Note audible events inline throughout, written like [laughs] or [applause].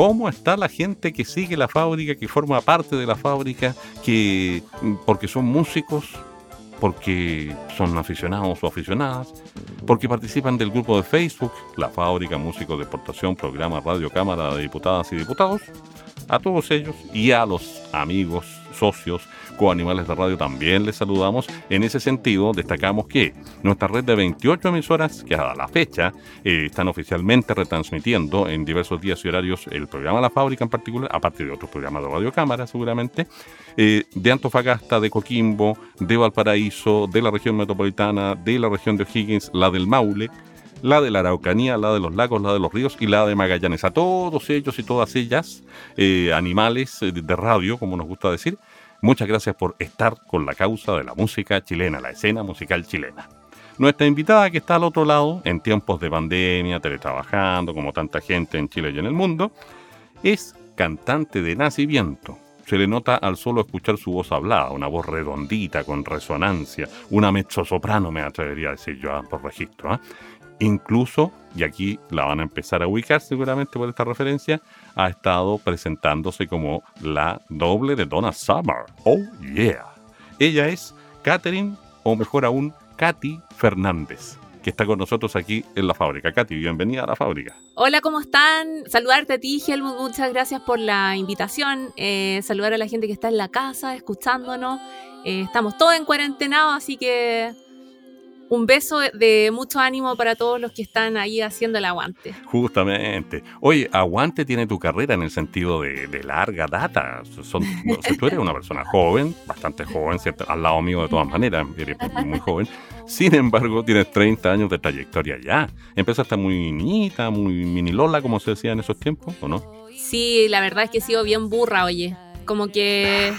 ¿Cómo está la gente que sigue la fábrica, que forma parte de la fábrica, que porque son músicos, porque son aficionados o aficionadas, porque participan del grupo de Facebook, la fábrica Músicos de Exportación, programa Radio Cámara de Diputadas y Diputados? A todos ellos y a los amigos, socios, coanimales de radio también les saludamos. En ese sentido, destacamos que nuestra red de 28 emisoras, que a la fecha eh, están oficialmente retransmitiendo en diversos días y horarios el programa La Fábrica en particular, aparte de otros programas de Radio Cámara seguramente, eh, de Antofagasta, de Coquimbo, de Valparaíso, de la región metropolitana, de la región de O'Higgins, la del Maule, la de la Araucanía, la de los lagos, la de los ríos y la de Magallanes. A todos ellos y todas ellas, eh, animales de radio, como nos gusta decir, muchas gracias por estar con la causa de la música chilena, la escena musical chilena. Nuestra invitada que está al otro lado, en tiempos de pandemia, teletrabajando, como tanta gente en Chile y en el mundo, es cantante de nacimiento. Se le nota al solo escuchar su voz hablada, una voz redondita, con resonancia, una mezzosoprano, me atrevería a decir yo ah, por registro. ¿ah? Incluso, y aquí la van a empezar a ubicar seguramente por esta referencia, ha estado presentándose como la doble de Donna Summer. Oh yeah. Ella es Catherine, o mejor aún, Katy Fernández que está con nosotros aquí en la fábrica. Katy, bienvenida a la fábrica. Hola, ¿cómo están? Saludarte a ti, Helmut, muchas gracias por la invitación. Eh, saludar a la gente que está en la casa, escuchándonos. Eh, estamos todos en cuarentena, así que un beso de mucho ánimo para todos los que están ahí haciendo el aguante. Justamente. Oye, aguante tiene tu carrera en el sentido de, larga data. Son, tú eres una persona joven, bastante joven, ¿cierto? al lado mío de todas maneras, eres muy joven. Sin embargo, tienes 30 años de trayectoria ya. Empezaste muy niñita, muy mini Lola, como se decía en esos tiempos, ¿o no? Sí, la verdad es que he sido bien burra, oye. Como que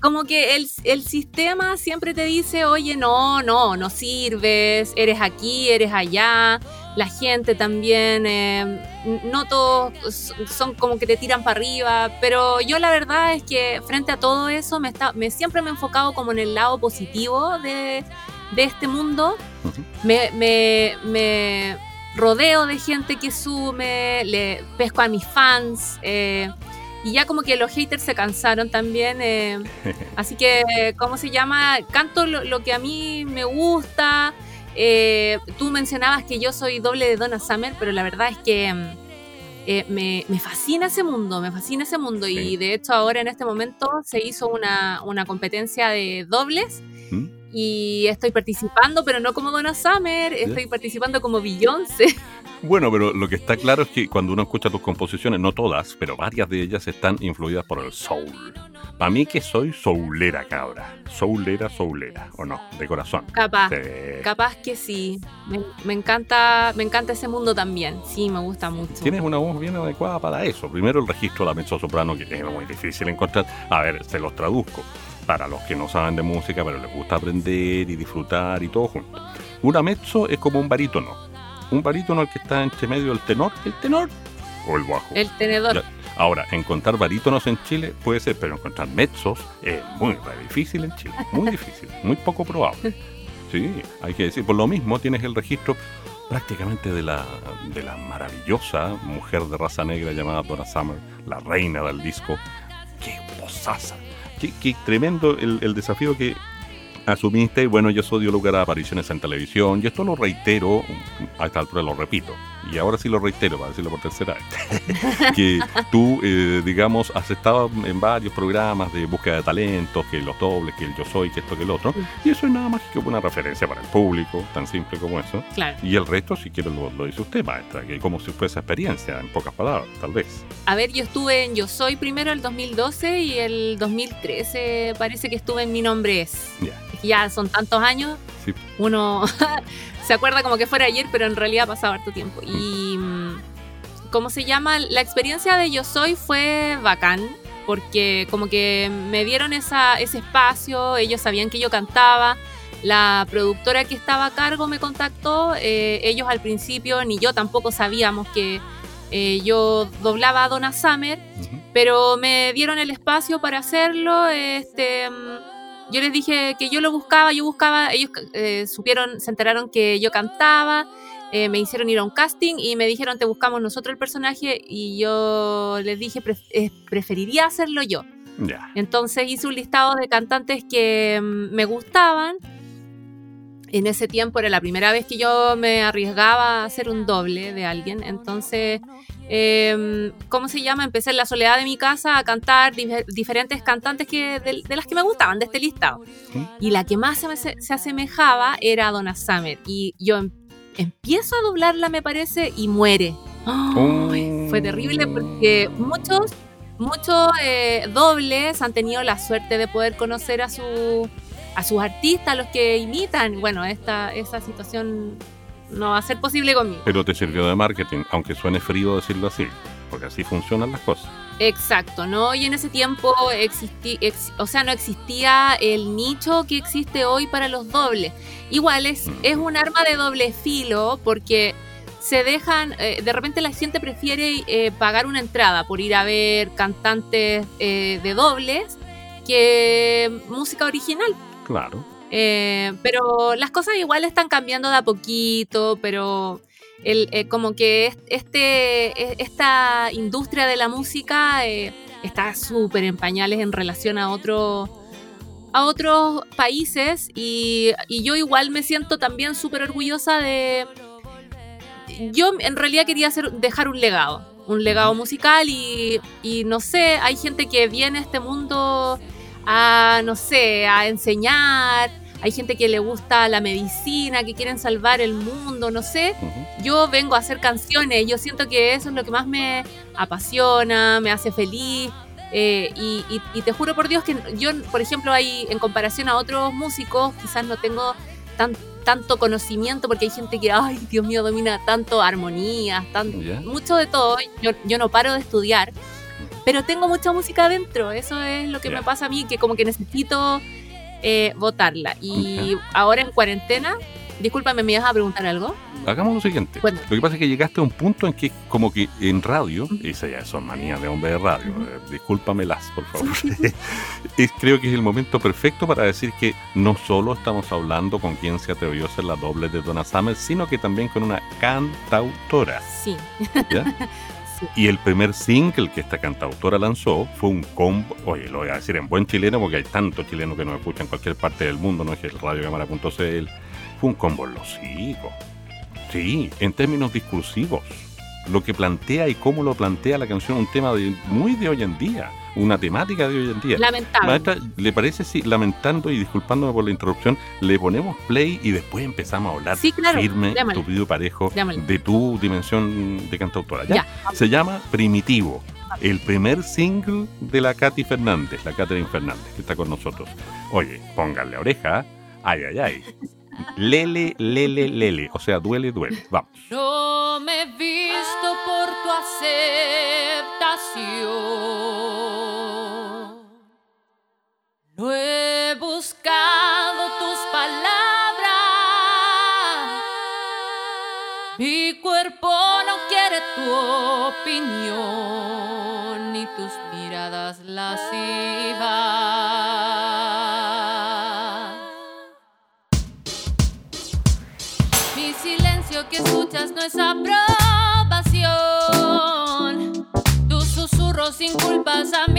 como que el, sistema siempre te dice, oye, no, no, no sirves, eres aquí, eres allá, la gente también, eh, no todos son como que te tiran para arriba, pero yo la verdad es que frente a todo eso me, está, me siempre me he enfocado como en el lado positivo de, este mundo, me, me, rodeo de gente que sume, le pesco a mis fans. Eh, y ya como que los haters se cansaron también. Eh, [laughs] así que, ¿cómo se llama? Canto lo, que a mí me gusta. Eh, tú mencionabas que yo soy doble de Donna Summer, pero la verdad es que eh, me, fascina ese mundo, me fascina ese mundo. Y de hecho ahora en este momento se hizo una, una competencia de dobles. ¿Mm? Y estoy participando, pero no como Donna Summer, estoy participando como Beyoncé. [laughs] Bueno, pero lo que está claro es que cuando uno escucha tus composiciones, no todas, pero varias de ellas están influidas por el soul. Para mí que soy soulera, cabra. Soulera, soulera, ¿o no? De corazón. Capaz. Capaz que sí. Me, encanta, me encanta ese mundo también. Sí, me gusta mucho. Tienes una voz bien adecuada para eso. Primero el registro de la mezzo soprano, que es muy difícil encontrar. A ver, se los traduzco para los que no saben de música, pero les gusta aprender y disfrutar y todo junto. Una mezzo es como un barítono. Un barítono el que está entre medio del tenor, el tenor o el bajo. El tenedor. Ahora, encontrar barítonos en Chile puede ser, pero encontrar mezzos es muy difícil en Chile. Muy difícil, muy poco probable. Sí, hay que decir. Por lo mismo, tienes el registro prácticamente de la, de la maravillosa mujer de raza negra llamada Donna Summer, la reina del disco. ¡Qué posaza! Qué, tremendo el, desafío que asumiste. Bueno, yo soy dio lugar a apariciones en televisión. Y esto lo reitero, a esta altura lo repito y ahora sí lo reitero, para decirlo por tercera vez, [laughs] que tú, eh, digamos, has estado en varios programas de búsqueda de talentos, que los dobles, que el yo soy, que esto, que el otro, y eso es nada más que una referencia para el público, tan simple como eso. Y el resto, si quiere, lo, dice usted, maestra, que como si fuese experiencia, en pocas palabras, tal vez. A ver, yo estuve en Yo Soy primero el 2012 y el 2013 parece que estuve en Mi Nombre Es. Ya son tantos años, uno [laughs] se acuerda como que fuera ayer, pero en realidad ha pasado harto tiempo. Y mm, ¿cómo se llama? La experiencia de Yo Soy fue bacán, porque como que me dieron esa, ese espacio, ellos sabían que yo cantaba. La productora que estaba a cargo me contactó, eh, ellos al principio ni yo tampoco sabíamos que eh, yo doblaba a Donna Summer, pero me dieron el espacio para hacerlo. Este, mm, yo les dije que yo lo buscaba, yo buscaba, ellos eh, supieron, se enteraron que yo cantaba, eh, me hicieron ir a un casting y me dijeron te buscamos nosotros el personaje y yo les dije preferiría hacerlo yo. Entonces hice un listado de cantantes que mm, me gustaban en ese tiempo era la primera vez que yo me arriesgaba a hacer un doble de alguien. Entonces, em, ¿cómo se llama? Empecé en la soledad de mi casa a cantar diferentes cantantes que, de, las que me gustaban de este listado. Y la que más se, se, asemejaba era Donna Summer. Y yo em, empiezo a doblarla, me parece, y muere. Oh. Fue terrible porque muchos, muchos eh, dobles han tenido la suerte de poder conocer a su a sus artistas, a los que imitan. Bueno, esta, esa situación no va a ser posible conmigo. Pero te sirvió de marketing, aunque suene frío decirlo así, porque así funcionan las cosas. Exacto, ¿no? Y en ese tiempo existía, o sea, no existía el nicho que existe hoy para los dobles. Igual es, mm. es un arma de doble filo porque se dejan, eh, de repente la gente prefiere eh, pagar una entrada por ir a ver cantantes eh, de dobles que música original. Claro. Eh, pero las cosas igual están cambiando de a poquito, pero el, eh, como que este, esta industria de la música eh, está súper en pañales en relación a, otro, a otros países y, yo igual me siento también súper orgullosa de... Yo en realidad quería hacer, dejar un legado, un legado musical y, y no sé, hay gente que viene a este mundo a, no sé, a enseñar. Hay gente que le gusta la medicina, que quieren salvar el mundo, no sé. Yo vengo a hacer canciones, yo siento que eso es lo que más me apasiona, me hace feliz. Eh, y, te juro por Dios que yo, por ejemplo, hay, en comparación a otros músicos, quizás no tengo tan, tanto conocimiento porque hay gente que, ay, Dios mío, domina tanto armonías, tanto, mucho de todo. Yo, yo no paro de estudiar pero tengo mucha música adentro, eso es lo que me pasa a mí, que como que necesito eh, votarla. Y ahora en cuarentena, discúlpame, ¿me ibas a preguntar algo? Hagamos lo siguiente. Lo que pasa es que llegaste a un punto en que como que en radio, esa ya son manías de hombre de radio, eh, discúlpamelas, por favor. [laughs] [laughs] creo que es el momento perfecto para decir que no solo estamos hablando con quien se atrevió a ser la doble de Donna Summer, sino que también con una cantautora. Sí. ¿Ya? [laughs] Y el primer single que esta cantautora lanzó fue un combo, oye, lo voy a decir en buen chileno porque hay tantos chilenos que nos escuchan en cualquier parte del mundo, no es el radiocámara.cl, fue un combo los hijos. Sí, en términos discursivos. Lo que plantea y cómo lo plantea la canción un tema de, muy de hoy en día una temática de hoy en día. Lamentable. ¿le parece si, lamentando y disculpándome por la interrupción, le ponemos play y después empezamos a hablar sí, claro. firme, tu parejo, de tu dimensión de cantautora? ¿ya? Se llama Primitivo. El primer single de la Katy Fernández, la Catherine Fernández, que está con nosotros. Oye, pónganle oreja. Ay, ay, ay. [laughs] Lele, lele, lele. O sea, duele, duele. Vamos. No aceptación. No he buscado tus palabras. Mi cuerpo no quiere tu opinión ni tus miradas lascivas. que escuchas no es aprobación. Sin culpas a mi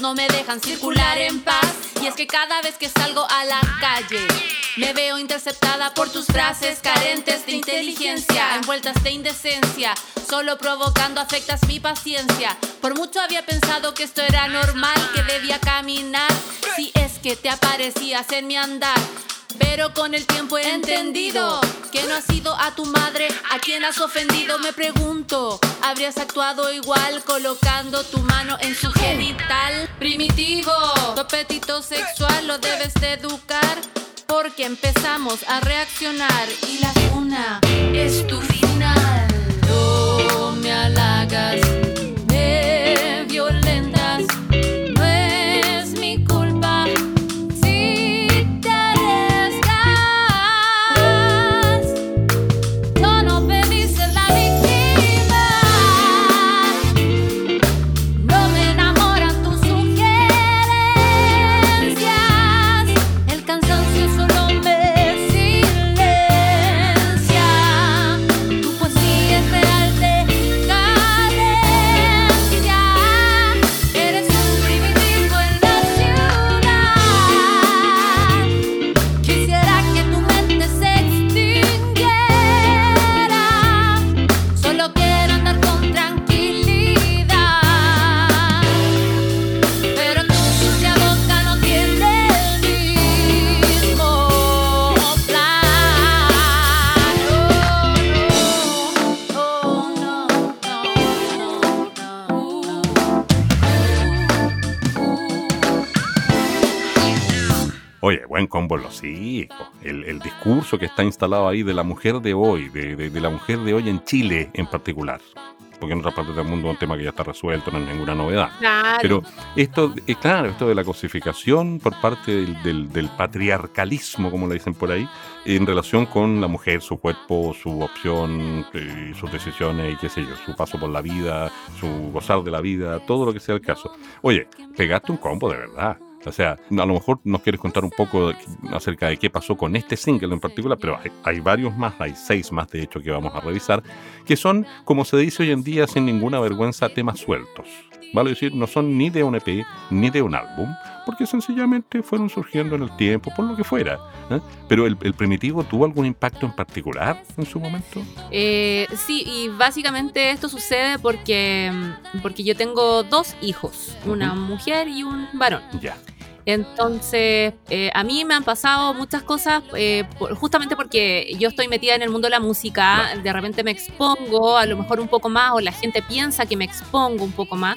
no me dejan circular en paz. Y es que cada vez que salgo a la calle, me veo interceptada por tus frases carentes de inteligencia, envueltas de indecencia, solo provocando afectas mi paciencia. Por mucho había pensado que esto era normal, que debía caminar. Si es que te aparecías en mi andar. Pero con el tiempo he entendido que no has sido a tu madre a quien has ofendido. Me pregunto, ¿habrías actuado igual colocando tu mano en su genital primitivo? Tu apetito sexual lo debes de educar porque empezamos a reaccionar y la una es tu final. No me halagas, Oye, buen combo en los hijos. El, el discurso que está instalado ahí de la mujer de hoy, de, de- de la mujer de hoy en Chile en particular. Porque en otras partes del mundo es un tema que ya está resuelto, no es ninguna novedad. Claro. Pero esto, eh, claro, esto de la cosificación por parte del, del- del patriarcalismo, como le dicen por ahí, en relación con la mujer, su cuerpo, su opción, eh, sus decisiones y qué sé yo, su paso por la vida, su gozar de la vida, todo lo que sea el caso. Oye, pegaste un combo de verdad. O sea, a lo mejor nos quieres contar un poco acerca de qué pasó con este single en particular, pero hay, hay varios más, hay seis más de hecho que vamos a revisar, que son, como se dice hoy en día, sin ninguna vergüenza, temas sueltos. Vale decir, no son ni de un EP ni de un álbum, porque sencillamente fueron surgiendo en el tiempo, por lo que fuera. ¿eh? Pero el, el primitivo tuvo algún impacto en particular en su momento. Eh, sí, y básicamente esto sucede porque, porque yo tengo dos hijos, una mujer y un varón. Ya. Entonces, eh, a mí me han pasado muchas cosas eh, por- justamente porque yo estoy metida en el mundo de la música, de repente me expongo a lo mejor un poco más o la gente piensa que me expongo un poco más,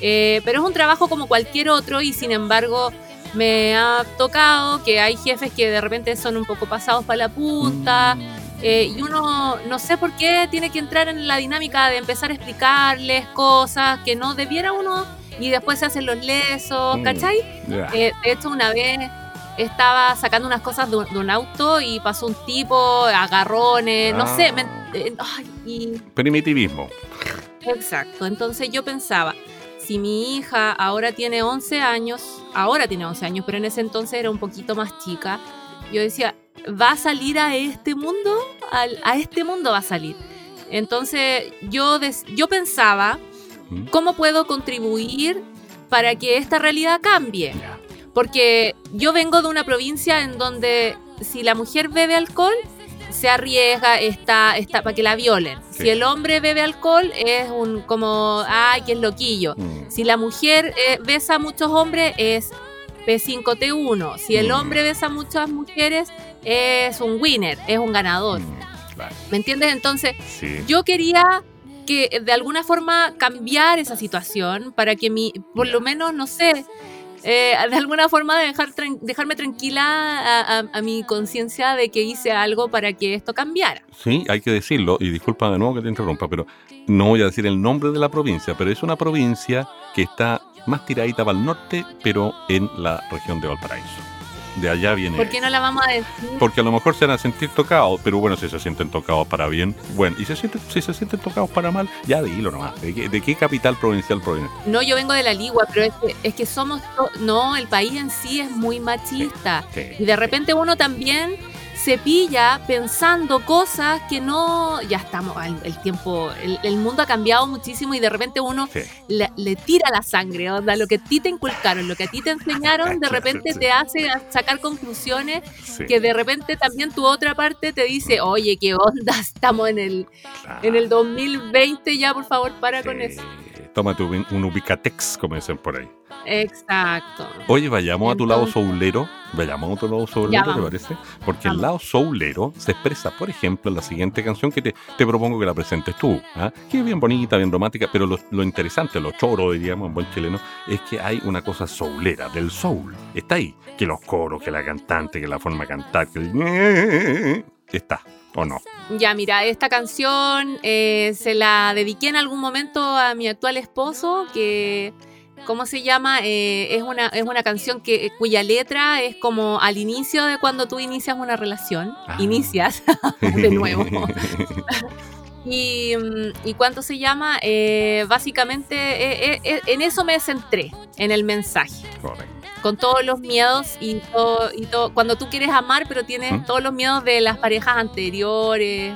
Eh, pero es un trabajo como cualquier otro y sin embargo me ha tocado que hay jefes que de repente son un poco pasados para la punta. Mm, Eh, y uno no sé por qué tiene que entrar en la dinámica de empezar a explicarles cosas que no debiera uno y después se hacen los lesos, Mm. ¿cachai? Eh, de hecho, una vez estaba sacando unas cosas de un, de un auto y pasó un tipo, agarrones, no Ah. sé, me- eh, ay, y Primitivismo. Exacto, entonces yo pensaba, si mi hija ahora tiene 11 años, ahora tiene 11 años, pero en ese entonces era un poquito más chica, yo decía, ¿va a salir a este mundo? Al- a este mundo va a salir. Entonces yo, des- yo pensaba, Mm. ¿cómo puedo contribuir para que esta realidad cambie? Porque yo vengo de una provincia en donde si la mujer bebe alcohol, se arriesga, está, está para que la violen. Sí. Si el hombre bebe alcohol, es un como, ay, que es loquillo. Mm, Si la mujer eh, besa a muchos hombres, es P5T1. Si el Mm. hombre besa a muchas mujeres, es un winner, es un ganador. mm, claro. ¿Me entiendes? Entonces, Sí. yo quería que de alguna forma cambiar esa situación para que mi, por lo menos, no sé, eh, de alguna forma dejar, tran- dejarme tranquila a, a- a mi conciencia de que hice algo para que esto cambiara. Sí, hay que decirlo, y disculpa de nuevo que te interrumpa, pero no voy a decir el nombre de la provincia, pero es una provincia que está más tiradita para el norte, pero en la región de Valparaíso. De allá viene. ¿Por qué no la vamos a decir? Porque a lo mejor se van a sentir tocados, pero bueno, si se sienten tocados para bien, bueno, y se sienten, si se sienten tocados para mal, ya dilo nomás. ¿De qué, de qué capital provincial proviene? No, yo vengo de la Ligua, pero es que, es que somos, no, el país en sí es muy machista. Sí. Y de repente uno también se pilla pensando cosas que no, ya estamos, el, tiempo, el, mundo ha cambiado muchísimo y de repente uno le, tira la sangre, onda, lo que a ti te inculcaron, lo que a ti te enseñaron, de repente te hace sacar conclusiones que de repente también tu otra parte te dice, oye, qué onda, [laughs] estamos en el, en el 2020 ya, por favor, para con eso. Tómate un ubicatex, como dicen por ahí. Exacto. Oye, vayamos a tu lado soulero. Vayamos a tu lado soulero, ¿te parece? Porque el lado soulero se expresa, por ejemplo, en la siguiente canción que te, te propongo que la presentes tú. ¿ah? Que es bien bonita, bien romántica, pero lo, lo, interesante, lo choro, diríamos en buen chileno, es que hay una cosa soulera, del soul. Está ahí. Que los coros, que la cantante, que la forma de cantar, que... [laughs] Está. ¿O no? Ya, mira, esta canción eh, se la dediqué en algún momento a mi actual esposo, que, ¿cómo se llama? Eh, es, una, es una canción que, cuya letra es como al inicio de cuando tú inicias una relación. Ah. Inicias, [laughs] de nuevo. [laughs] Y, y, cuánto se llama, eh, básicamente en eso me centré, en el mensaje. Correcto con todos los miedos y todo, y todo, cuando tú quieres amar, pero tienes todos los miedos de las parejas anteriores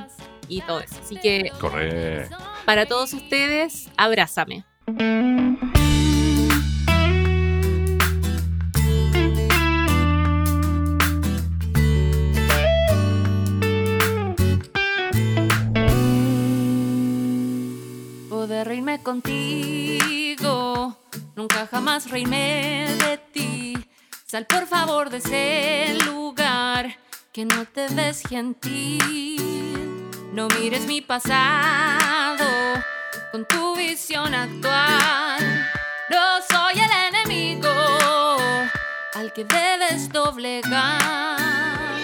y todo eso. Así que, Correcto. para todos ustedes, abrázame. Poder reírme contigo, nunca jamás reírme de ti Sal por favor de ese lugar que no te ves gentil. No mires mi pasado con tu visión actual. No soy el enemigo al que debes doblegar.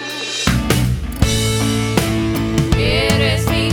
Eres mi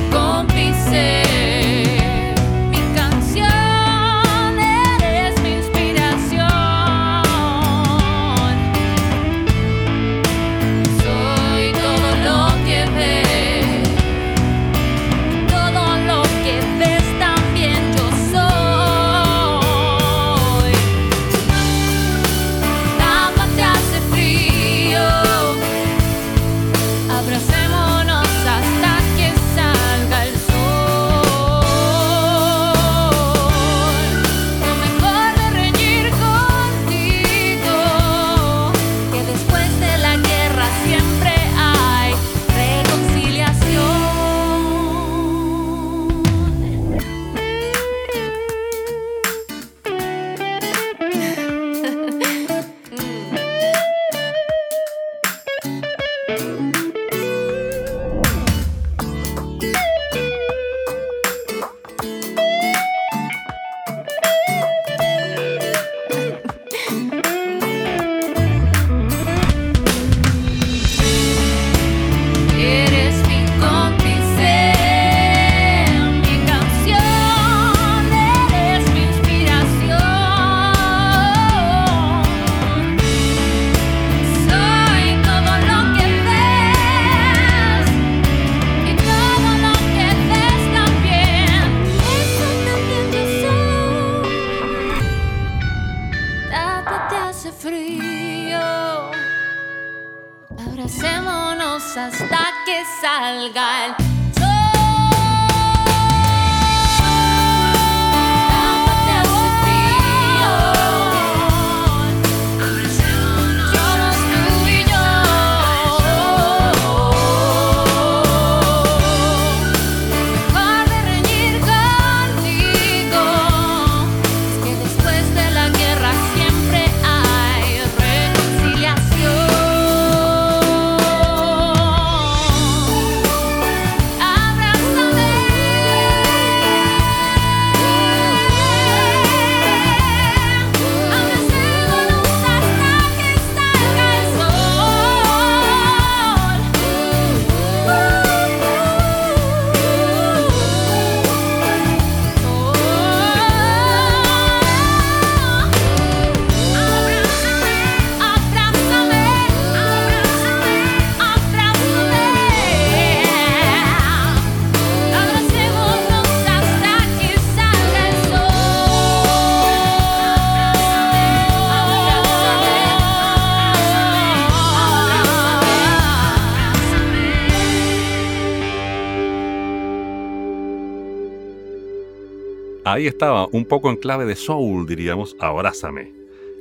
Ahí estaba, un poco en clave de soul, diríamos, Abrázame,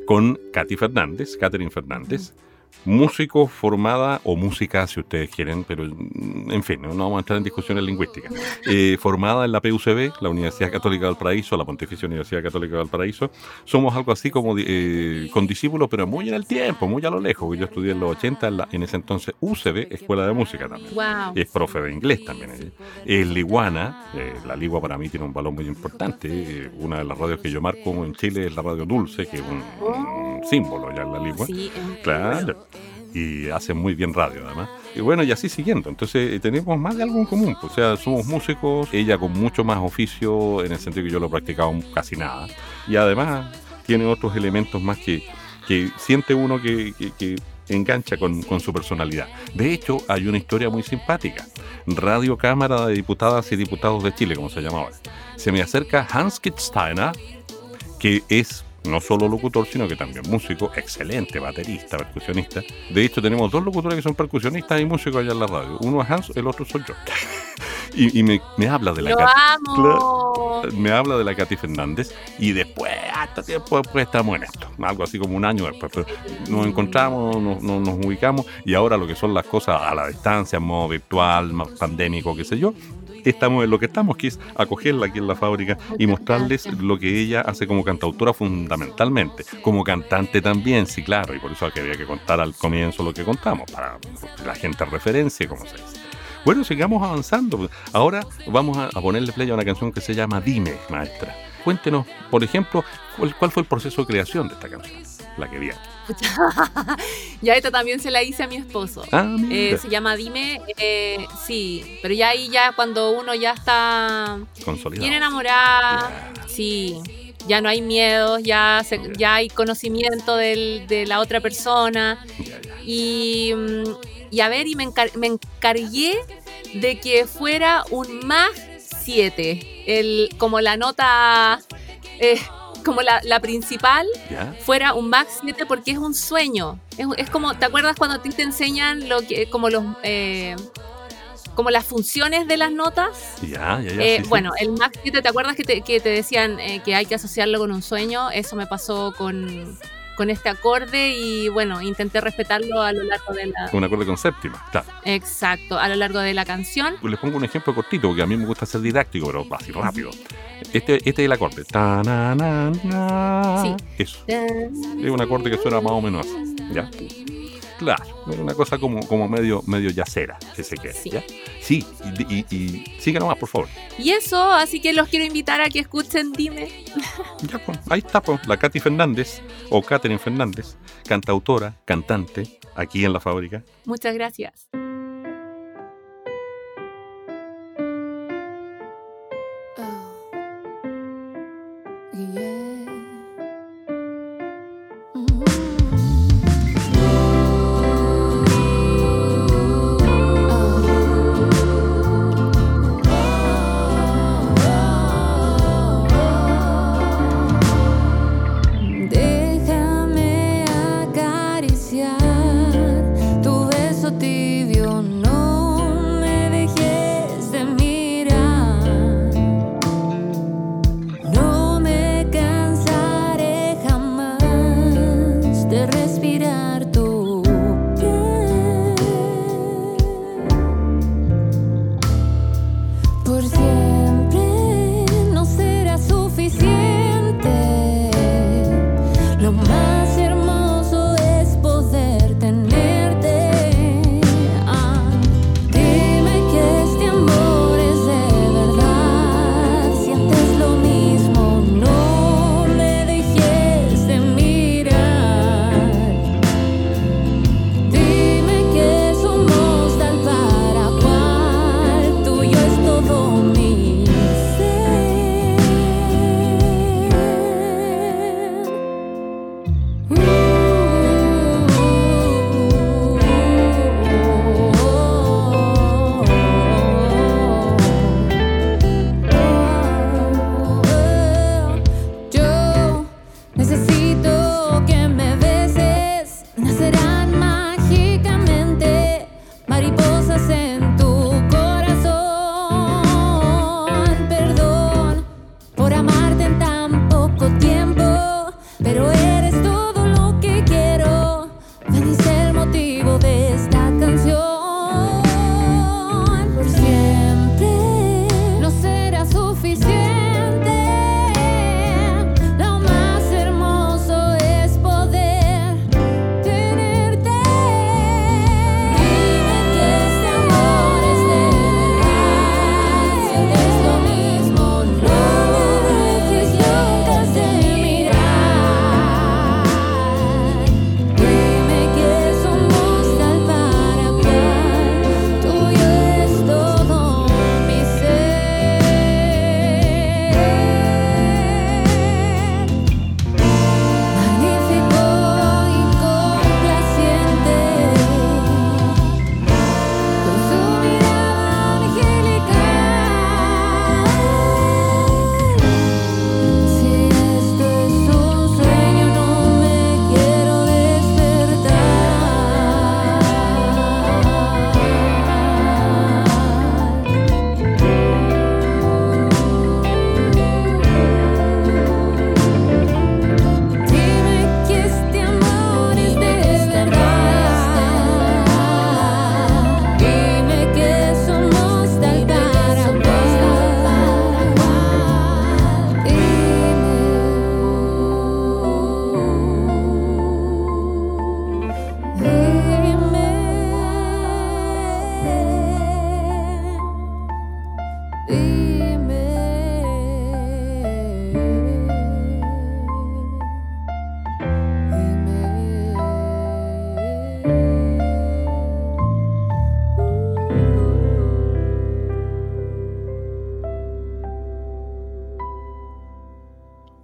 con Katy Fernández, Catherine Fernández músico formada, o música si ustedes quieren, pero en fin, no vamos a entrar en discusiones lingüísticas, [laughs] eh, formada en la PUCB, la Universidad Católica del Paraíso, la Pontificia Universidad Católica del Paraíso. Somos algo así como eh, con discípulos, pero muy en el tiempo, muy a lo lejos. Yo estudié en los 80, en, ese entonces UCB, Escuela de Música también. Es profe de inglés también. Es liguana, eh, la ligua para mí tiene un valor muy importante. una de las radios que yo marco en Chile es la radio Dulce, que es un, símbolo ya en la ligua. Sí, claro y hacen muy bien radio además. Y bueno, y así siguiendo. Entonces eh, tenemos más de algo en común. O sea, somos músicos, ella con mucho más oficio, en el sentido que yo lo he practicado casi nada. Y además tiene otros elementos más que, que siente uno que, que, engancha con, con, su personalidad. De hecho, hay una historia muy simpática. Radio Cámara de Diputadas y Diputados de Chile, como se llama ahora. Se me acerca Hans Kitzsteiner, que es no solo locutor, sino que también músico, excelente baterista, percusionista. De hecho, tenemos dos locutores que son percusionistas y músicos allá en la radio. Uno es Hans, el otro soy yo. [laughs] y, me, habla de la Katy. Me habla de la Katy Fernández y después, hasta tiempo después estamos en esto. Algo así como un año después. nos encontramos, nos, nos ubicamos y ahora lo que son las cosas a la distancia, en modo virtual, más pandémico, qué sé yo, estamos en lo que estamos, que es acogerla aquí en la fábrica y mostrarles lo que ella hace como cantautora fundamentalmente, como cantante también, sí, claro, y por eso había que contar al comienzo lo que contamos, para que la gente referencia, como se dice. Bueno, sigamos avanzando. Ahora vamos a ponerle play a una canción que se llama Dime, maestra. Cuéntenos, por ejemplo, cuál, fue el proceso de creación de esta canción, la que vi. [laughs] Ya esta también se la hice a mi esposo. Ah, eh, se llama Dime, eh, sí, pero ya ahí ya cuando uno ya está bien enamorado, sí, ya no hay miedos, ya, ya hay conocimiento de la otra persona. Y, y, a ver, y me, me encargué de que fuera un más 7, el, como la nota... Eh, como la, principal fuera un Max 7 porque es un sueño. Es, como, ¿te acuerdas cuando te, te enseñan lo que, como los eh, como las funciones de las notas? Ya, ya, ya. Eh, bueno, el Max 7, ¿te acuerdas que te, que te decían que hay que asociarlo con un sueño? Eso me pasó con con este acorde y bueno, intenté respetarlo a lo largo de la... Un acorde con séptima, claro. Exacto, a lo largo de la canción. Les pongo un ejemplo cortito, porque a mí me gusta ser didáctico, pero así rápido. Este, este es el acorde. Ta, na, na, Sí. Eso. Es un acorde que suena más o menos así, ¿ya? Claro, una cosa como, como medio, medio yacera, que se quede. Sí, sí y, y, siga nomás, por favor. Y eso, así que los quiero invitar a que escuchen Dime. [laughs] Ya, pues, ahí está, pues, la Katy Fernández, o Catherine Fernández, cantautora, cantante, aquí en la fábrica. Muchas gracias.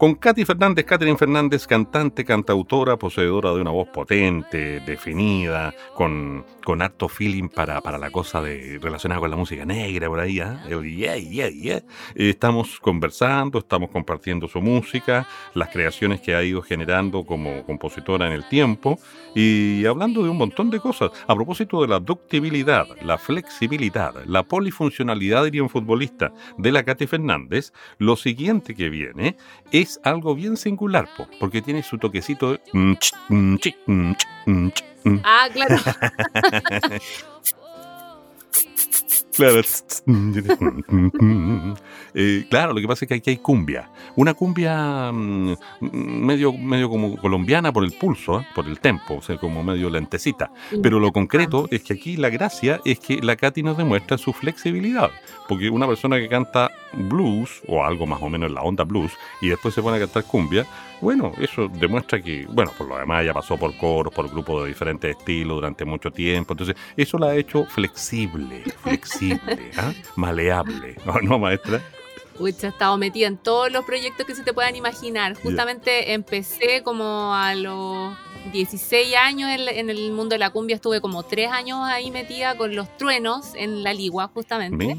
Con Katy Fernández, Catherine Fernández, cantante, cantautora, poseedora de una voz potente, definida, con, con harto feeling para, para la cosa de, relacionada con la música negra por ahí, ¿ah? yeah, yeah, yeah. Estamos conversando, estamos compartiendo su música, las creaciones que ha ido generando como compositora en el tiempo y hablando de un montón de cosas. A propósito de la ductibilidad, la flexibilidad, la polifuncionalidad, diría un futbolista, de la Katy Fernández, lo siguiente que viene es algo bien singular, porque tiene su toquecito de... Ah, claro. [laughs] Claro. [laughs] Eh, claro, lo que pasa es que aquí hay cumbia. Una cumbia mm, medio, medio como colombiana por el pulso, ¿eh? por el tempo, o sea, como medio lentecita. Pero lo concreto es que aquí la gracia es que la Katy nos demuestra su flexibilidad. Porque una persona que canta blues, o algo más o menos en la onda blues, y después se pone a cantar cumbia, bueno, eso demuestra que, bueno, por lo demás ya pasó por coros, por grupos de diferentes estilos durante mucho tiempo. Entonces, eso la ha hecho flexible, flexible, [laughs] ¿ah? maleable, ¿no, no maestra? Uy, he estado metida en todos los proyectos que se te puedan imaginar. Justamente empecé como a los 16 años en, el mundo de la cumbia, estuve como 3 años ahí metida con los truenos en la ligua, justamente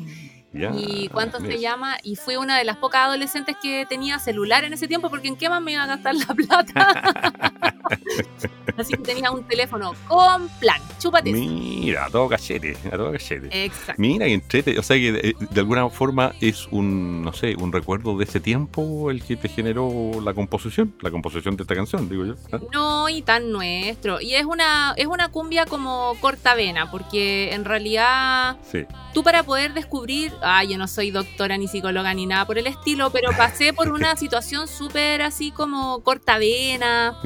y cuánto se llama, y fui una de las pocas adolescentes que tenía celular en ese tiempo, porque en qué más me iba a gastar la plata. [laughs] [laughs] Así que tenía un teléfono con plan, chúpate. Mira, a todo cachete, a todo cachete. Exacto. Mira, y entrete, o sea que de, de, alguna forma es un, no sé, un recuerdo de ese tiempo el que te generó la composición, la composición de esta canción, digo yo. ¿ah? No, y tan nuestro. Y es una, es una cumbia como corta vena, porque en realidad sí. tú para poder descubrir ah, yo no soy doctora ni psicóloga ni nada por el estilo, pero pasé por una [laughs] situación súper así como cortavena.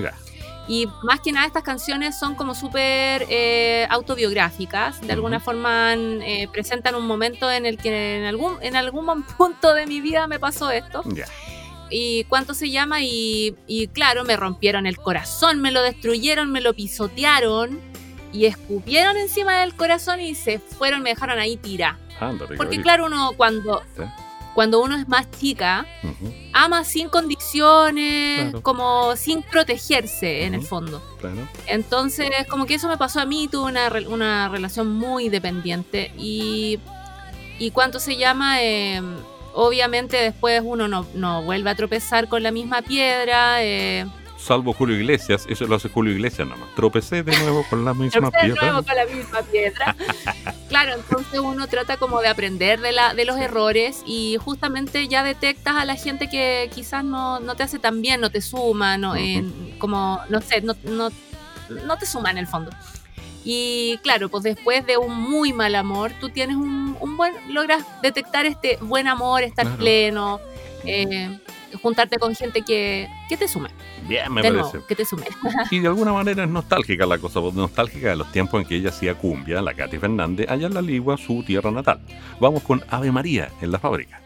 Y más que nada estas canciones son como súper eh, autobiográficas, de alguna forma eh, presentan un momento en el que en algún, en algún [laughs] punto de mi vida me pasó esto. Y cuánto se llama, y, y claro, me rompieron el corazón, me lo destruyeron, me lo pisotearon y escupieron encima del corazón y se fueron, me dejaron ahí tira. Porque claro, uno cuando, cuando uno es más chica, ama sin condiciones, como sin protegerse en el fondo. Entonces, como que eso me pasó a mí, tuve una, una relación muy dependiente y, y ¿cuánto se llama? Eh, obviamente después uno no, no, vuelve a tropezar con la misma piedra. Eh, salvo Julio Iglesias, eso lo hace Julio Iglesias nomás. Tropecé de nuevo con la misma Tropecé piedra. De nuevo con la misma piedra. [laughs] claro, entonces uno trata como de aprender de, la, de los errores y justamente ya detectas a la gente que quizás no, no te hace tan bien, no te suma, no, como, no sé, no, no, no te suma en el fondo. Y claro, pues después de un muy mal amor, tú tienes un, un buen, logras detectar este buen amor, estar pleno, eh, juntarte con gente que, que te sume. Bien, me parece. que te sume. [laughs] Y de alguna manera es nostálgica la cosa, nostálgica de los tiempos en que ella hacía cumbia, la Katy Fernández, allá en la Ligua, su tierra natal. Vamos con Ave María en la fábrica.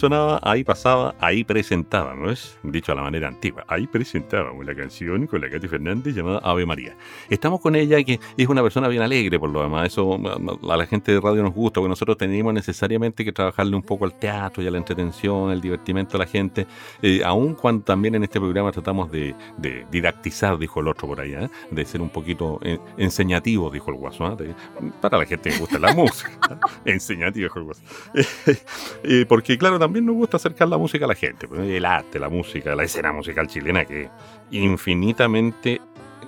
Sonaba, ahí pasaba, ahí presentaba, ¿no es? Dicho a la manera antigua, ahí presentábamos la canción con la Katy Fernández llamada Ave María. Estamos con ella, que es una persona bien alegre por lo demás, eso a la gente de radio nos gusta, porque nosotros tenemos necesariamente que trabajarle un poco al teatro y a la entretención, el divertimento a la gente, eh, aun cuando también en este programa tratamos de, didactizar, dijo el otro por allá, ¿eh? de ser un poquito eh, enseñativo, dijo el guaso, ¿eh? para la gente que gusta la [laughs] música, enseñativo, dijo el guaso. [laughs] porque claro, también nos gusta acercar la música a la gente, pues, el arte, la música, la escena musical chilena que es infinitamente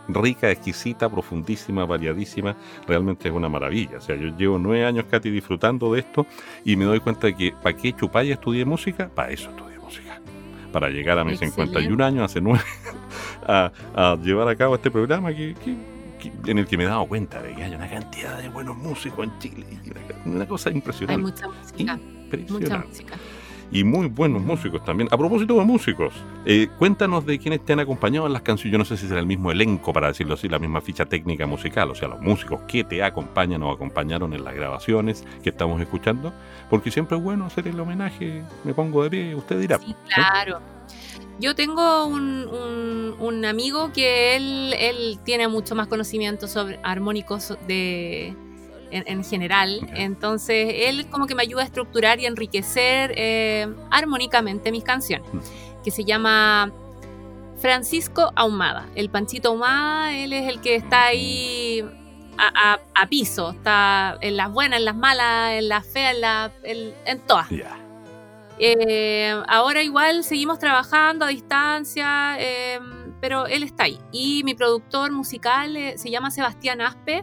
rica, exquisita, profundísima, variadísima, realmente es una maravilla. O sea, yo llevo nueve años, Katy, disfrutando de esto y me doy cuenta de que ¿para qué chupaya estudié música? Para eso estudié música. Para llegar a mis 51 años, hace nueve, a, a, llevar a cabo este programa que, en el que me he dado cuenta de que hay una cantidad de buenos músicos en Chile. Una, cosa impresionante. Hay mucha música. Mucha música y muy buenos músicos también. A propósito de músicos, eh, cuéntanos de quiénes te han acompañado en las canciones. Yo no sé si será el mismo elenco, para decirlo así, la misma ficha técnica musical, o sea, los músicos que te acompañan o acompañaron en las grabaciones que estamos escuchando, porque siempre es bueno hacer el homenaje. Me pongo de pie, usted dirá. Sí, claro. Yo tengo un, un, amigo que él, él tiene mucho más conocimiento sobre armónicos de, en, general. Entonces, él como que me ayuda a estructurar y enriquecer eh, armónicamente mis canciones, mm. que se llama Francisco Ahumada. El Panchito Ahumada, él es el que está ahí a, piso, está en las buenas, en las malas, en las feas, en, en, todas. Eh, ahora igual seguimos trabajando a distancia, eh, pero él está ahí. Y mi productor musical se llama Sebastián Aspe.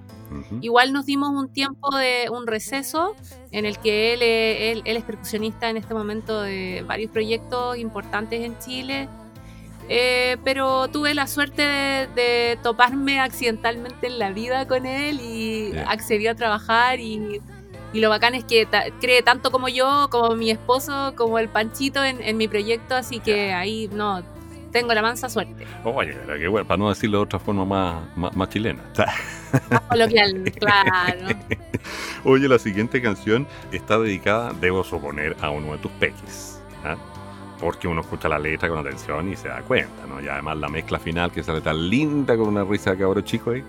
Igual nos dimos un tiempo de un receso en el que él, él, es percusionista en este momento de varios proyectos importantes en Chile. Eh, pero tuve la suerte de, toparme accidentalmente en la vida con él y accedí a trabajar y, lo bacán es que cree tanto como yo, como mi esposo, como el Panchito en, mi proyecto, así que ahí no, tengo la mansa suerte. Oye, qué bueno, para no decirlo de otra forma más, más chilena. [laughs] coloquial, claro. Oye, la siguiente canción está dedicada, debo suponer, a uno de tus peques. ¿ah? Porque uno escucha la letra con atención y se da cuenta, ¿no? Y además la mezcla final que sale tan linda con una risa de cabrón chico ahí.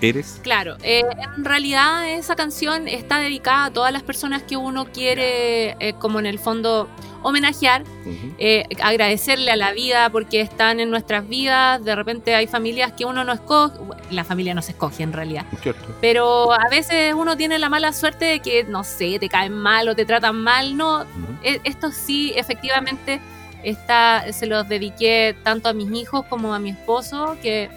¿Eres? Claro, eh, en realidad esa canción está dedicada a todas las personas que uno quiere, eh, como en el fondo, homenajear, eh, agradecerle a la vida porque están en nuestras vidas. De repente hay familias que uno no escoge, la familia no se escoge en realidad. Pero a veces uno tiene la mala suerte de que, no sé, te caen mal o te tratan mal. No, e, esto sí, efectivamente, esta se los dediqué tanto a mis hijos como a mi esposo, que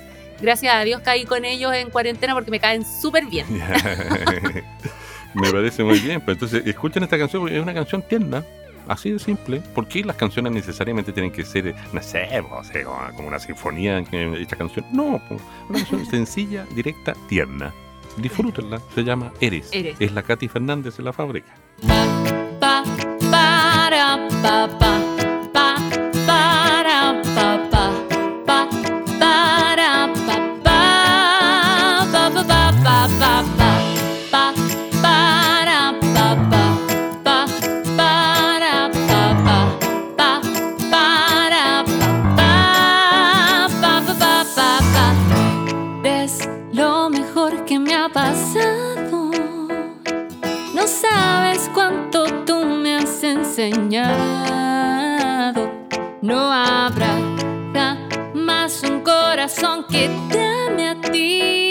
gracias a Dios caí con ellos en cuarentena porque me caen súper bien. [laughs] me parece muy bien. Pues entonces, escuchen esta canción, es una canción tierna, así de simple. ¿Por qué las canciones necesariamente tienen que ser, no sé, como una sinfonía en esta canción? No, una canción [laughs] sencilla, directa, tierna. Disfrútenla, se llama Eres. Es la Katy Fernández de la fábrica. Pa, para, pa, pa. No habrá jamás un corazón que te ame a ti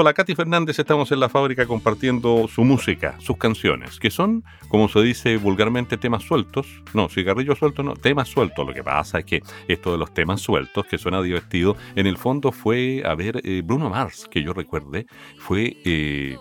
Junto la Katy Fernández estamos en la fábrica compartiendo su música, sus canciones, que son, como se dice vulgarmente, temas sueltos. No, cigarrillos sueltos no, temas sueltos. Lo que pasa es que esto de los temas sueltos, que suena divertido, en el fondo fue, a ver, eh, Bruno Mars, que yo recuerde, fue... eh,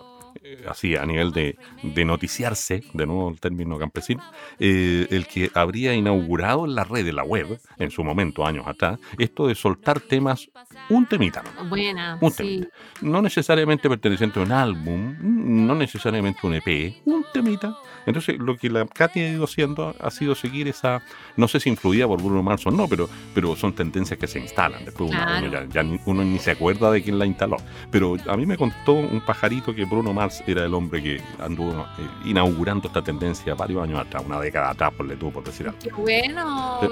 así a nivel de, de noticiarse, de nuevo el término campesino, eh, el que habría inaugurado en la red, en la web, en su momento, años atrás, esto de soltar temas, un temita, Buena, un sí. temita. No necesariamente perteneciente a un álbum, no necesariamente un EP, un temita. Entonces, lo que la Katy ha ido haciendo ha sido seguir esa, no sé si influida por Bruno Mars o no, pero, pero son tendencias que se instalan. Después uno, Claro. uno ya, ya uno ni se acuerda de quién la instaló. Pero a mí me contó un pajarito que Bruno Mars era el hombre que anduvo eh, inaugurando esta tendencia varios años atrás, una década atrás, por le tuvo por decir algo. Qué bueno. Sí.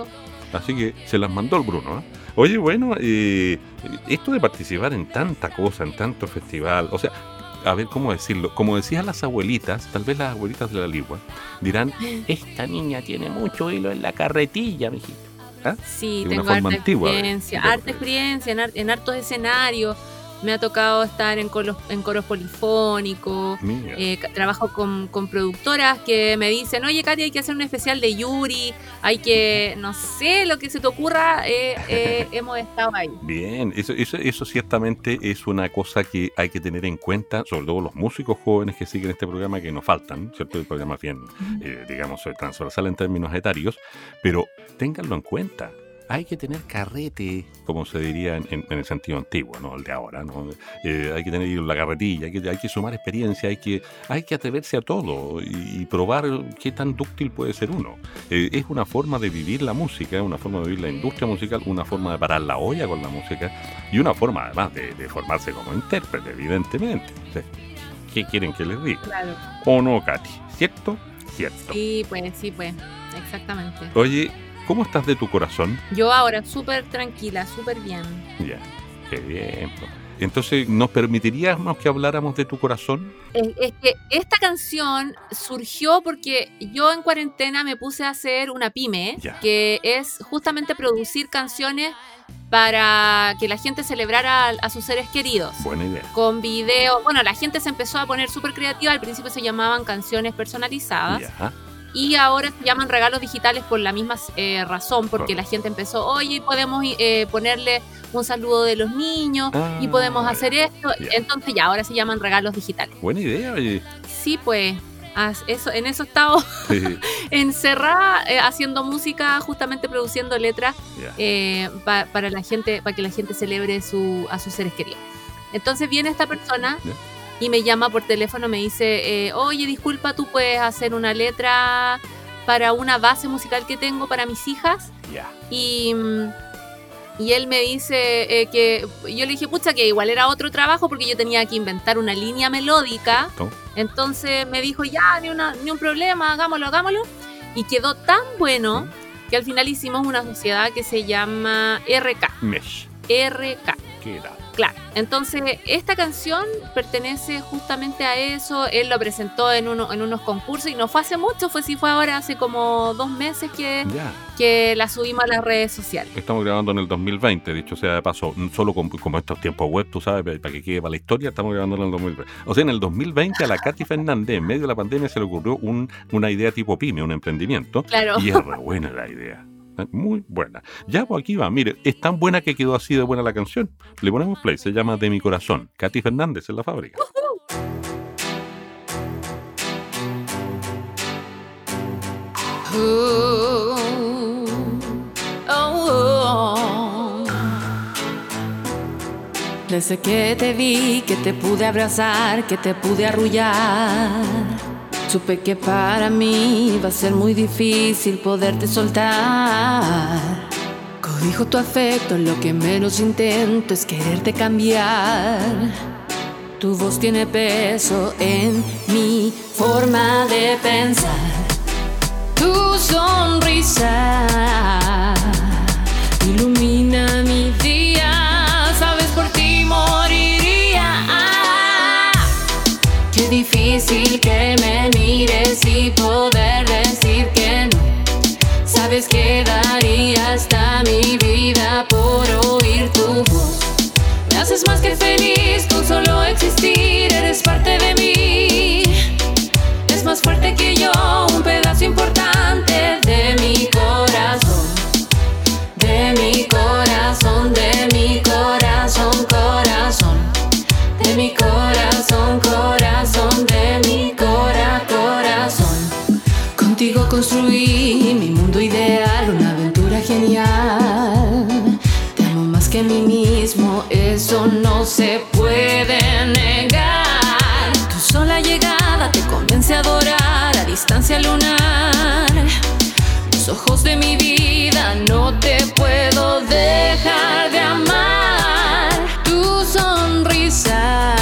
Así que se las mandó el Bruno. ¿eh? Oye, bueno, eh, esto de participar en tanta cosa, en tanto festival, o sea, a ver cómo decirlo, como decían las abuelitas, tal vez las abuelitas de la ligua, dirán, [laughs] esta niña tiene mucho hilo en la carretilla, mijito. ¿ah? Sí, De una forma harta antigua experiencia, harta experiencia en, en hartos escenarios. Me ha tocado estar en coros, en coros polifónicos. Eh, trabajo con, con productoras que me dicen, oye, Katy, hay que hacer un especial de Yuri, hay que, no sé, lo que se te ocurra, eh, eh, [laughs] hemos estado ahí. Bien, eso, eso, eso ciertamente es una cosa que hay que tener en cuenta, sobre todo los músicos jóvenes que siguen este programa, que nos faltan, ¿cierto? El programa es bien, eh, digamos, eh, transversal en términos etarios, pero ténganlo en cuenta. Hay que tener carrete, como se diría en, el sentido antiguo, no el de ahora. ¿no? Eh, hay que tener la carretilla, hay que, hay que sumar experiencia, hay que, hay que atreverse a todo y, y probar qué tan dúctil puede ser uno. Eh, es una forma de vivir la música, una forma de vivir la industria musical, una forma de parar la olla con la música y una forma además de, de formarse como intérprete, evidentemente. ¿Qué quieren que les diga? Claro. ¿O no, Katy? ¿Cierto? Cierto. Sí, pues, sí, pues, exactamente. Oye, ¿cómo estás de tu corazón? Yo ahora súper tranquila, súper bien. Ya, qué bien. Entonces, ¿nos permitiríamos que habláramos de tu corazón? Es, es que esta canción surgió porque yo en cuarentena me puse a hacer una pyme, Ya. que es justamente producir canciones para que la gente celebrara a, a sus seres queridos. Buena idea. Con video, bueno, la gente se empezó a poner súper creativa, al principio se llamaban canciones personalizadas Ya. Y ahora se llaman regalos digitales por la misma eh, razón, porque Claro. la gente empezó, oye, podemos eh, ponerle un saludo de los niños y Ah, podemos hacer esto, entonces ya, ahora se llaman regalos digitales. Buena idea, oye. Sí, pues, eso, en eso he estado Sí, [laughs] encerrada eh, haciendo música, justamente produciendo letras eh, pa- para la gente, para que la gente celebre su, a sus seres queridos. Entonces viene esta persona. Y me llama por teléfono, me dice, eh, oye, disculpa, tú puedes hacer una letra para una base musical que tengo para mis hijas. Y, y él me dice eh, que yo le dije, pucha, que igual era otro trabajo porque yo tenía que inventar una línea melódica. Entonces me dijo, ya, ni, una, ni un problema, hagámoslo, hagámoslo. Y quedó tan bueno ¿Mm? que al final hicimos una sociedad que se llama RK. Mesh. RK. ¿Qué era? Claro, entonces esta canción pertenece justamente a eso, él lo presentó en, uno, en unos concursos y no fue hace mucho, fue sí fue ahora hace como dos meses que, que la subimos a las redes sociales. Estamos grabando en el 2020, dicho sea de paso, solo con, como estos tiempos web, tú sabes, pa- para que quede para la historia, estamos grabando en el 2020. O sea, en el 2020 a la Katy Fernández, en medio de la pandemia, se le ocurrió un- una idea tipo pyme, un emprendimiento, Claro. y es re buena la idea. Muy buena. Ya, pues aquí va. Mire, es tan buena que quedó así de buena la canción. Le ponemos play, se llama De mi corazón. Katy Fernández en la fábrica. Desde que te vi, que te pude abrazar, que te pude arrullar, supe que para mí va a ser muy difícil poderte soltar. Codijo tu afecto, lo que menos intento es quererte cambiar. Tu voz tiene peso en mi forma de pensar. Tu sonrisa ilumina mi difícil que me mires y poder decir que no. Sabes que daría hasta mi vida por oír tu voz. Me haces más que feliz con solo existir. Eres parte de mí. Es más fuerte que yo, un pedazo importante se puede negar. Tu sola llegada te convence a adorar a distancia lunar. Los ojos de mi vida no te puedo dejar de amar. Tu sonrisa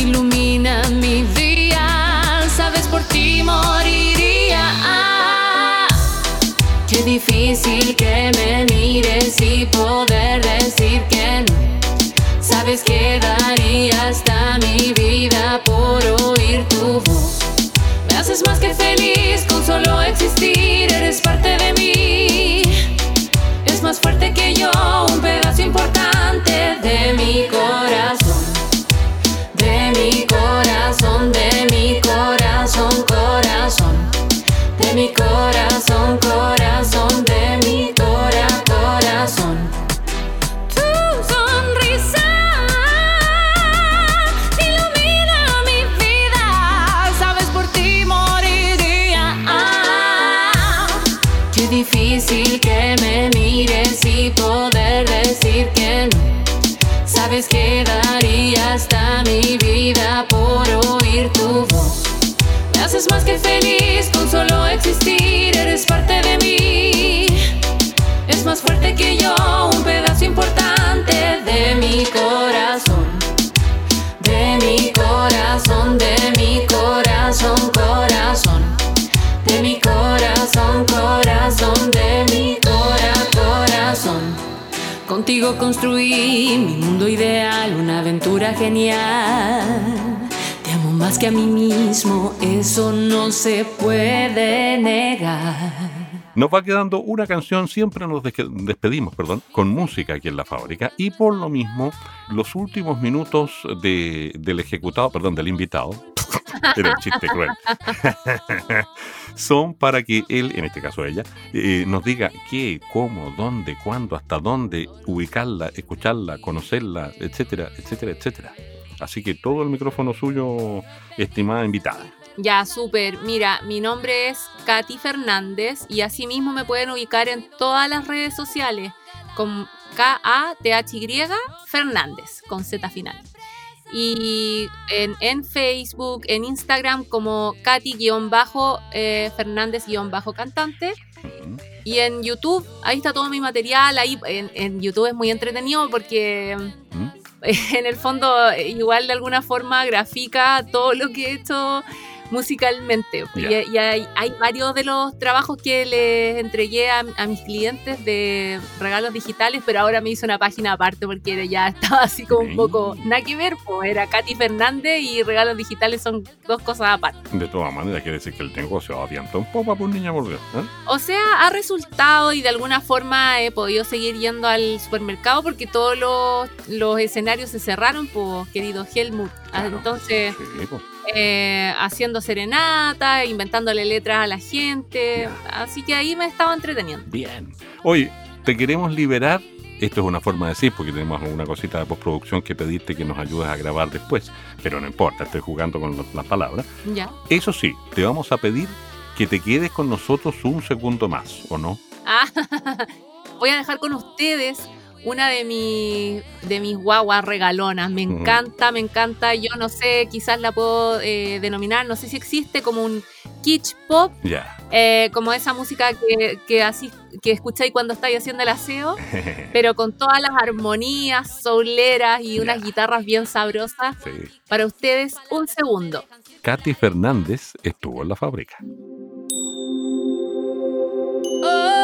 ilumina mi día. Sabes, por ti moriría. Qué difícil que me mires y poder. Sabes hasta mi vida por oír tu voz. Me Me haces más que feliz con solo existir, eres parte de mí. Es más fuerte que yo, un pedazo importante de mi corazón. De mi corazón, de mi corazón, corazón. De mi corazón, difícil que me mires y poder decir que no. Sabes que daría hasta mi vida por oír tu voz. Me haces más que feliz con solo existir, eres parte de mí. Es más fuerte que yo, un pedazo importante de mi corazón. De mi corazón, de mi corazón, corazón. De mi corazón, corazón, Contigo construí mi mundo ideal, una aventura genial. Te amo más que a mí mismo, eso no se puede negar. Nos va quedando una canción, siempre nos despedimos, perdón, con música aquí en la fábrica y por lo mismo los últimos minutos de- del ejecutado, perdón, del invitado, [laughs] era un chiste cruel, [laughs] son para que él, en este caso ella, eh, nos diga qué, cómo, dónde, cuándo, hasta dónde ubicarla, escucharla, conocerla, etcétera, etcétera, etcétera. Así que todo el micrófono suyo, estimada invitada. Ya, súper. Mira, mi nombre es Katy Fernández y asimismo me pueden ubicar en todas las redes sociales con K-A-T-H-Y Fernández, con Z final. Y en, en Facebook, en Instagram como Katy-Fernández-Cantante. Y en YouTube, ahí está todo mi material. Ahí en, en YouTube es muy entretenido porque ¿Mm? [laughs] en el fondo igual de alguna forma grafica todo lo que he hecho musicalmente. Y, y hay, hay varios de los trabajos que les entregué a, a mis clientes de regalos digitales, pero ahora me hice una página aparte porque ya estaba así como un poco nada que ver, pues era Katy Fernández y regalos digitales son dos cosas aparte. De todas maneras, quiere decir que el negocio va viento en popa, por niña por Dios, ¿eh? O sea, ha resultado y de alguna forma he podido seguir yendo al supermercado porque todos los, los escenarios se cerraron, pues, querido Helmut. Claro. Entonces, Sí, pues. Eh, haciendo serenata, inventándole letras a la gente. Así que ahí me estaba entreteniendo. Bien. Oye, te queremos liberar. Esto es una forma de decir, porque tenemos una cosita de postproducción que pedirte que nos ayudes a grabar después. Pero no importa, estoy jugando con las palabras. Ya. Eso sí, te vamos a pedir que te quedes con nosotros un segundo más, ¿o no? Ah, [laughs] voy a dejar con ustedes una de mis de mis guaguas regalonas. Me encanta, me encanta. Yo no sé, quizás la puedo eh, denominar, no sé si existe como un kitsch pop, Ya. eh, como esa música que, que así que escucháis cuando estáis haciendo el aseo, [laughs] pero con todas las armonías souleras y unas guitarras bien sabrosas. sí. Para ustedes, un segundo. Katy Fernández estuvo en la fábrica. A